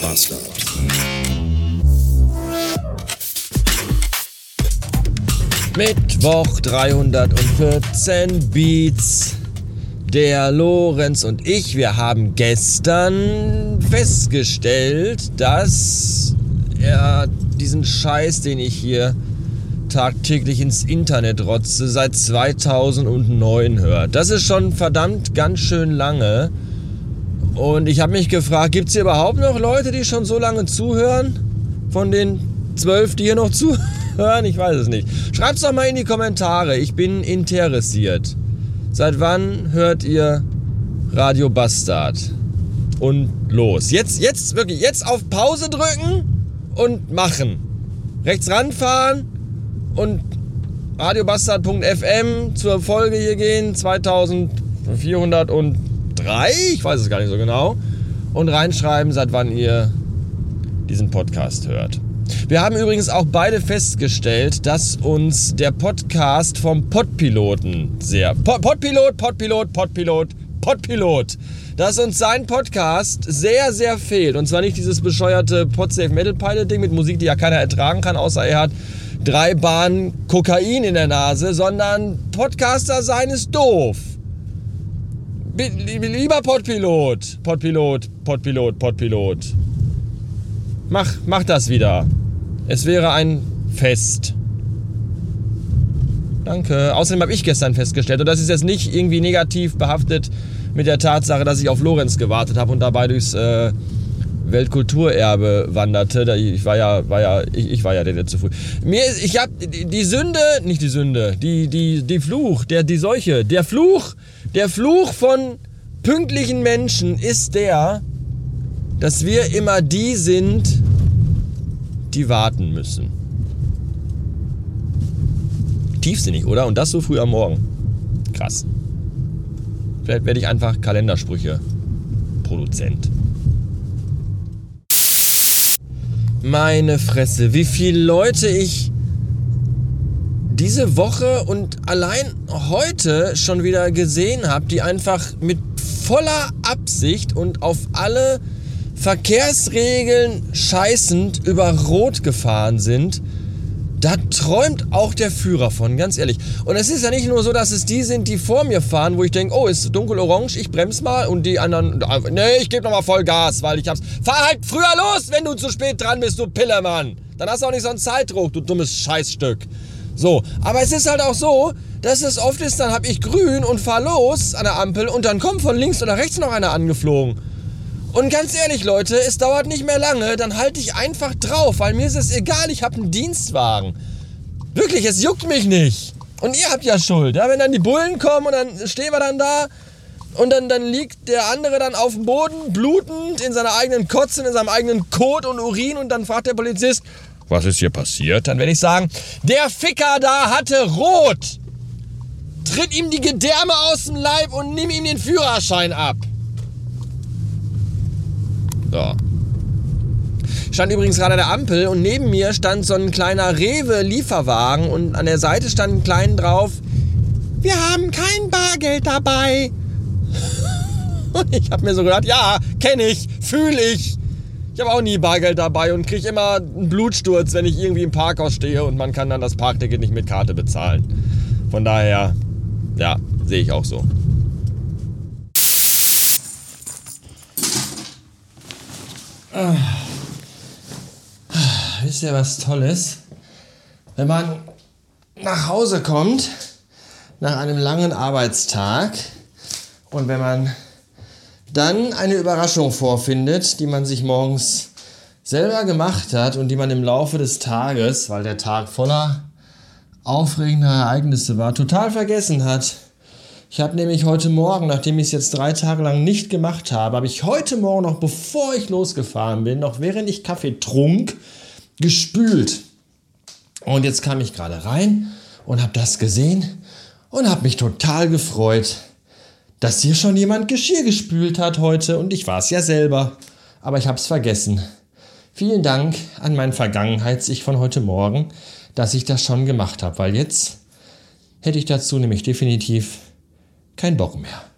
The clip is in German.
Bastard. Mittwoch 314 Beats. Der Lorenz und ich, wir haben gestern festgestellt, dass er diesen Scheiß, den ich hier tagtäglich ins Internet rotze, seit 2009 hört. Das ist schon verdammt ganz schön lange. Und ich habe mich gefragt, gibt es hier überhaupt noch Leute, die schon so lange zuhören? Von den zwölf, die hier noch zuhören? Ich weiß es nicht. Schreibt es doch mal in die Kommentare. Ich bin interessiert. Seit wann hört ihr Radio Bastard? Und los. Jetzt, jetzt, wirklich, jetzt auf Pause drücken und machen. Rechts ranfahren und radiobastard.fm zur Folge hier gehen. 2403, ich weiß es gar nicht so genau. Und reinschreiben, seit wann ihr diesen Podcast hört. Wir haben übrigens auch beide festgestellt, dass uns der Podcast vom Podpiloten sehr. Podpilot, Podpilot, Podpilot, Podpilot. Dass uns sein Podcast sehr, sehr fehlt. Und zwar nicht dieses bescheuerte Podsafe Metal Pilot Ding mit Musik, die ja keiner ertragen kann, außer er hat drei Bahnen Kokain in der Nase, sondern Podcaster sein ist doof. Lieber Podpilot, Podpilot, Podpilot, Podpilot. Mach, mach das wieder. Es wäre ein Fest. Danke. Außerdem habe ich gestern festgestellt, und das ist jetzt nicht irgendwie negativ behaftet mit der Tatsache, dass ich auf Lorenz gewartet habe und dabei durchs äh, Weltkulturerbe wanderte. Ich war ja, war ja, ich, ich war ja der, der zu früh. Mir, ich habe die Sünde, nicht die Sünde, die, die, die Fluch, der, die Seuche, der Fluch, der Fluch von pünktlichen Menschen ist der, dass wir immer die sind, die warten müssen. Tiefsinnig, oder? Und das so früh am Morgen. Krass. Vielleicht werde ich einfach Kalendersprüche Produzent. Meine Fresse, wie viele Leute ich diese Woche und allein heute schon wieder gesehen habe, die einfach mit voller Absicht und auf alle Verkehrsregeln scheißend über Rot gefahren sind, da träumt auch der Führer von, ganz ehrlich. Und es ist ja nicht nur so, dass es die sind, die vor mir fahren, wo ich denke, oh, ist dunkel-orange, ich bremse mal und die anderen, nee, ich gebe nochmal voll Gas, weil ich hab's. Fahr halt früher los, wenn du zu spät dran bist, du Pillermann. Dann hast du auch nicht so einen Zeitdruck, du dummes Scheißstück. So, aber es ist halt auch so, dass es oft ist, dann hab ich grün und fahr los an der Ampel und dann kommt von links oder rechts noch einer angeflogen. Und ganz ehrlich, Leute, es dauert nicht mehr lange, dann halte ich einfach drauf, weil mir ist es egal, ich habe einen Dienstwagen. Wirklich, es juckt mich nicht. Und ihr habt ja Schuld. Ja? Wenn dann die Bullen kommen und dann stehen wir dann da und dann, dann liegt der andere dann auf dem Boden, blutend, in seiner eigenen Kotze, in seinem eigenen Kot und Urin und dann fragt der Polizist, was ist hier passiert? Dann werde ich sagen, der Ficker da hatte Rot. Tritt ihm die Gedärme aus dem Leib und nimm ihm den Führerschein ab. So. Stand übrigens gerade an der Ampel und neben mir stand so ein kleiner Rewe-Lieferwagen und an der Seite stand ein klein drauf, wir haben kein Bargeld dabei. Und ich habe mir so gedacht, ja, kenne ich, fühle ich. Ich habe auch nie Bargeld dabei und kriege immer einen Blutsturz, wenn ich irgendwie im Parkhaus stehe und man kann dann das Parkticket nicht mit Karte bezahlen. Von daher, ja, sehe ich auch so. Ah. Wisst ihr was Tolles? Wenn man nach Hause kommt nach einem langen Arbeitstag und wenn man dann eine Überraschung vorfindet, die man sich morgens selber gemacht hat und die man im Laufe des Tages, weil der Tag voller aufregender Ereignisse war, total vergessen hat. Ich habe nämlich heute Morgen, nachdem ich es jetzt drei Tage lang nicht gemacht habe, habe ich heute Morgen noch, bevor ich losgefahren bin, noch während ich Kaffee trunk, gespült. Und jetzt kam ich gerade rein und habe das gesehen und habe mich total gefreut, dass hier schon jemand Geschirr gespült hat heute und ich war es ja selber, aber ich habe es vergessen. Vielen Dank an mein Vergangenheits-Ich von heute Morgen, dass ich das schon gemacht habe, weil jetzt hätte ich dazu nämlich definitiv kein Bock mehr.